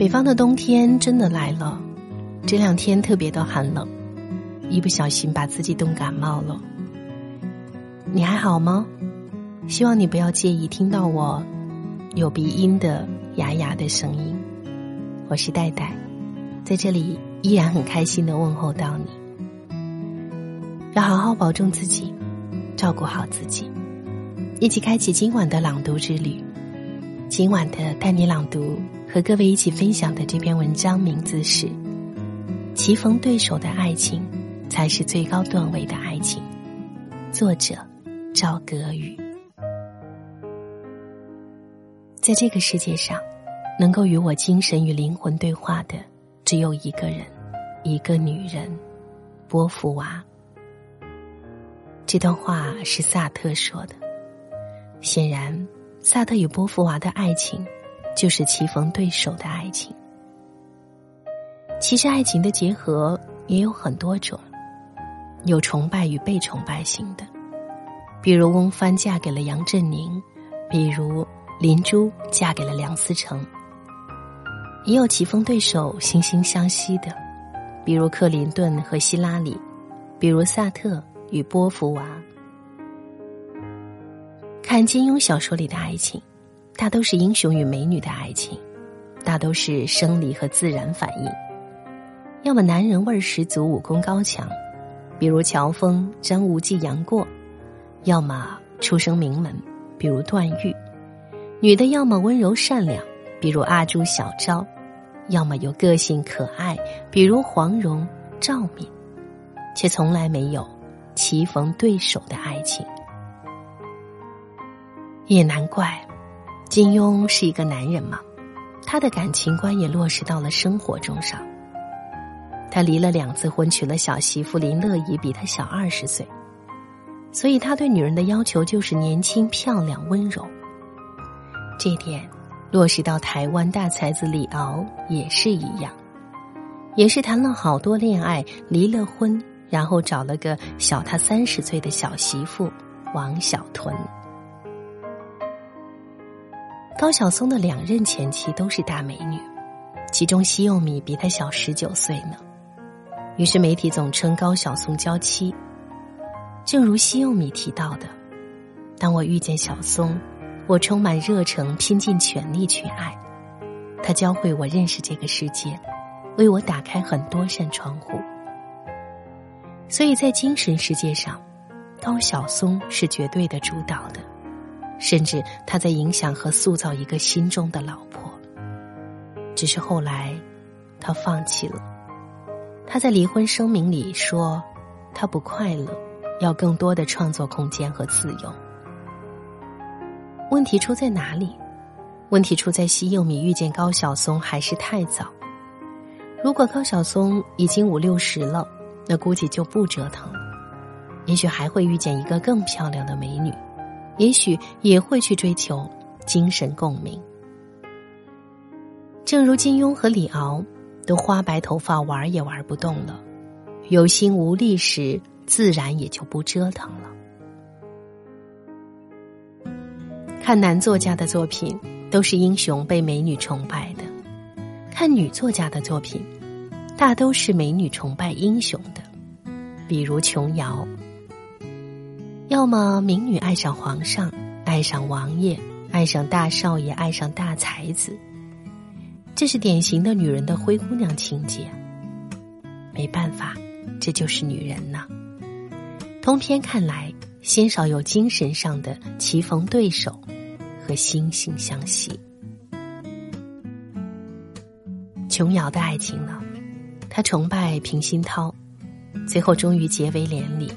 北方的冬天真的来了，这两天特别的寒冷，一不小心把自己冻感冒了。你还好吗？希望你不要介意听到我有鼻音的哑哑的声音。我是戴戴，在这里依然很开心的问候到你。要好好保重自己，照顾好自己，一起开启今晚的朗读之旅。今晚的带你朗读和各位一起分享的这篇文章名字是《棋逢对手的爱情才是最高段位的爱情》，作者赵格宇。在这个世界上，能够与我精神与灵魂对话的只有一个人，一个女人——波伏娃。这段话是萨特说的，显然。萨特与波伏娃的爱情，就是棋逢对手的爱情。其实，爱情的结合也有很多种，有崇拜与被崇拜型的，比如翁帆嫁给了杨振宁，比如林珠嫁给了梁思成；也有棋逢对手、惺惺相惜的，比如克林顿和希拉里，比如萨特与波伏娃。看金庸小说里的爱情，大都是英雄与美女的爱情，大都是生理和自然反应。要么男人味十足，武功高强，比如乔峰、张无忌、杨过；要么出生名门，比如段誉；女的要么温柔善良，比如阿朱、小昭；要么有个性可爱，比如黄蓉、赵敏，却从来没有棋逢对手的爱情。也难怪，金庸是一个男人嘛，他的感情观也落实到了生活中上。他离了两次婚，娶了小媳妇林乐怡，比他小二十岁，所以他对女人的要求就是年轻、漂亮、温柔。这点落实到台湾大才子李敖也是一样，也是谈了好多恋爱，离了婚，然后找了个小他三十岁的小媳妇王小屯。高晓松的两任前妻都是大美女，其中西柚米比他小十九岁呢。于是媒体总称高晓松娇妻。正如西柚米提到的：“当我遇见小松，我充满热诚，拼尽全力去爱。他教会我认识这个世界，为我打开很多扇窗户。所以在精神世界上，高晓松是绝对的主导的。”甚至他在影响和塑造一个心中的老婆。只是后来，他放弃了。他在离婚声明里说，他不快乐，要更多的创作空间和自由。问题出在哪里？问题出在西柚米遇见高晓松还是太早。如果高晓松已经五六十了，那估计就不折腾了，也许还会遇见一个更漂亮的美女。也许也会去追求精神共鸣，正如金庸和李敖都花白头发玩也玩不动了，有心无力时，自然也就不折腾了。看男作家的作品，都是英雄被美女崇拜的；看女作家的作品，大都是美女崇拜英雄的，比如琼瑶。要么民女爱上皇上，爱上王爷，爱上大少爷，爱上大才子，这是典型的女人的灰姑娘情节。没办法，这就是女人呐。通篇看来，鲜少有精神上的棋逢对手和惺惺相惜。琼瑶的爱情呢？她崇拜平鑫涛，最后终于结为连理。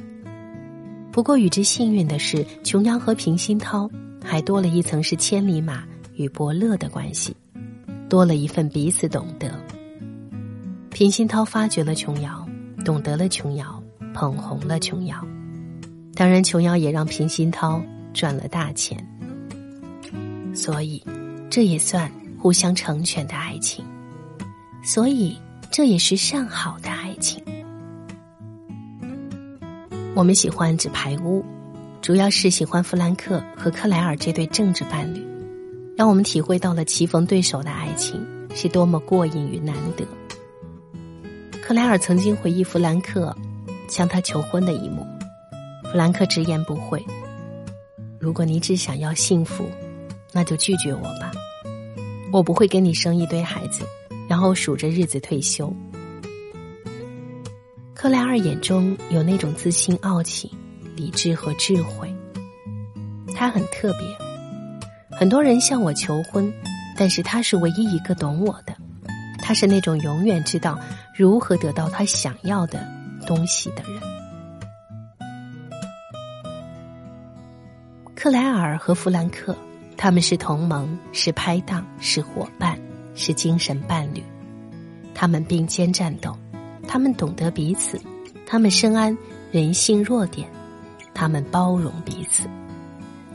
不过，与之幸运的是，琼瑶和平鑫涛还多了一层是千里马与伯乐的关系，多了一份彼此懂得。平鑫涛发掘了琼瑶，懂得了琼瑶，捧红了琼瑶。当然，琼瑶也让平鑫涛赚了大钱。所以，这也算互相成全的爱情。所以，这也是上好的爱情。我们喜欢《纸牌屋》，主要是喜欢弗兰克和克莱尔这对政治伴侣，让我们体会到了棋逢对手的爱情，是多么过瘾与难得。克莱尔曾经回忆弗兰克向他求婚的一幕，弗兰克直言不讳：“如果你只想要幸福，那就拒绝我吧，我不会跟你生一堆孩子，然后数着日子退休。”克莱尔眼中有那种自信、傲气、理智和智慧，他很特别。很多人向我求婚，但是他是唯一一个懂我的。他是那种永远知道如何得到他想要的东西的人。克莱尔和弗兰克，他们是同盟，是拍档，是伙伴，是精神伴侣。他们并肩战斗，他们懂得彼此，他们深谙人性弱点，他们包容彼此，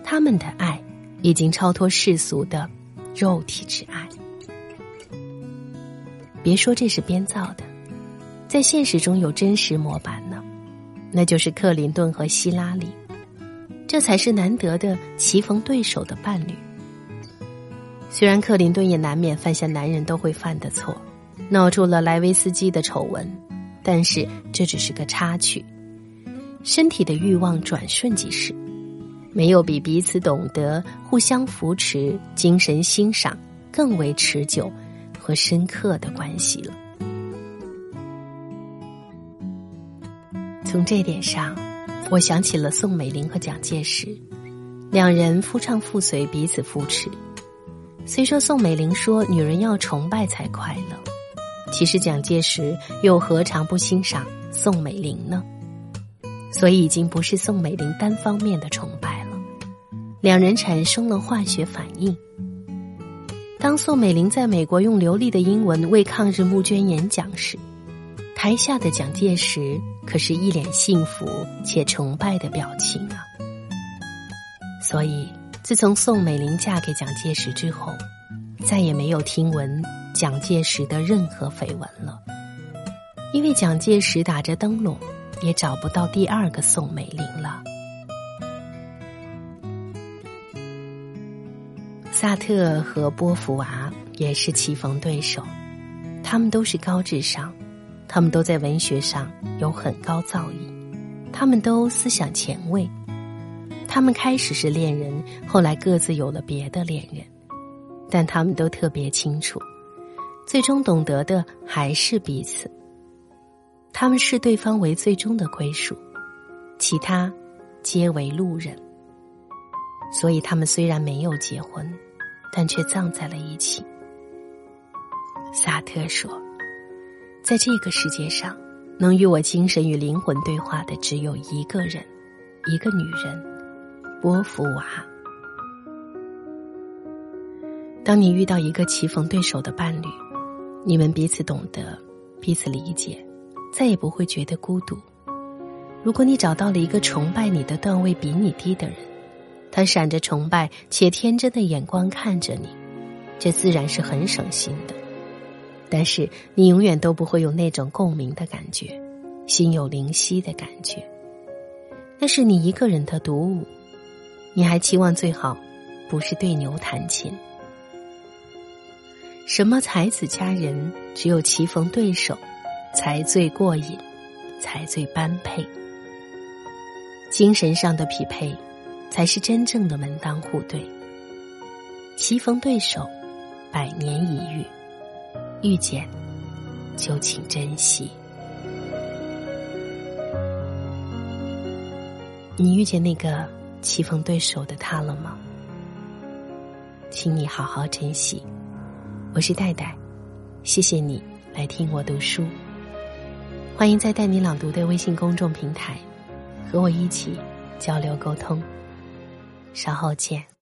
他们的爱已经超脱世俗的肉体之爱。别说这是编造的，在现实中有真实模板呢，那就是克林顿和希拉里，这才是难得的棋逢对手的伴侣。虽然克林顿也难免犯下男人都会犯的错，闹出了莱维斯基的丑闻，但是这只是个插曲，身体的欲望转瞬即逝，没有比彼此懂得、互相扶持、精神欣赏更为持久。和深刻的关系了。从这点上，我想起了宋美龄和蒋介石，两人夫唱妇随，彼此扶持。虽说宋美龄说女人要崇拜才快乐，其实蒋介石又何尝不欣赏宋美龄呢？所以已经不是宋美龄单方面的崇拜了，两人产生了化学反应。当宋美龄在美国用流利的英文为抗日募捐演讲时，台下的蒋介石可是一脸幸福且崇拜的表情啊。所以，自从宋美龄嫁给蒋介石之后，再也没有听闻蒋介石的任何绯闻了，因为蒋介石打着灯笼也找不到第二个宋美龄了。萨特和波伏娃也是棋逢对手，他们都是高智商，他们都在文学上有很高造诣，他们都思想前卫，他们开始是恋人，后来各自有了别的恋人，但他们都特别清楚，最终懂得的还是彼此。他们视对方为最终的归属，其他皆为路人。所以他们虽然没有结婚。但却葬在了一起。萨特说：“在这个世界上，能与我精神与灵魂对话的只有一个人，一个女人——波伏娃。当你遇到一个棋逢对手的伴侣，你们彼此懂得，彼此理解，再也不会觉得孤独。如果你找到了一个崇拜你的段位比你低的人，”他闪着崇拜且天真的眼光看着你，这自然是很省心的。但是你永远都不会有那种共鸣的感觉，心有灵犀的感觉。那是你一个人的独舞，你还期望最好不是对牛弹琴？什么才子佳人，只有棋逢对手，才最过瘾，才最般配。精神上的匹配。才是真正的门当户对。棋逢对手，百年一遇，遇见就请珍惜。你遇见那个棋逢对手的他了吗？请你好好珍惜。我是戴戴，谢谢你来听我读书。欢迎在带你朗读的微信公众平台和我一起交流沟通。稍后见。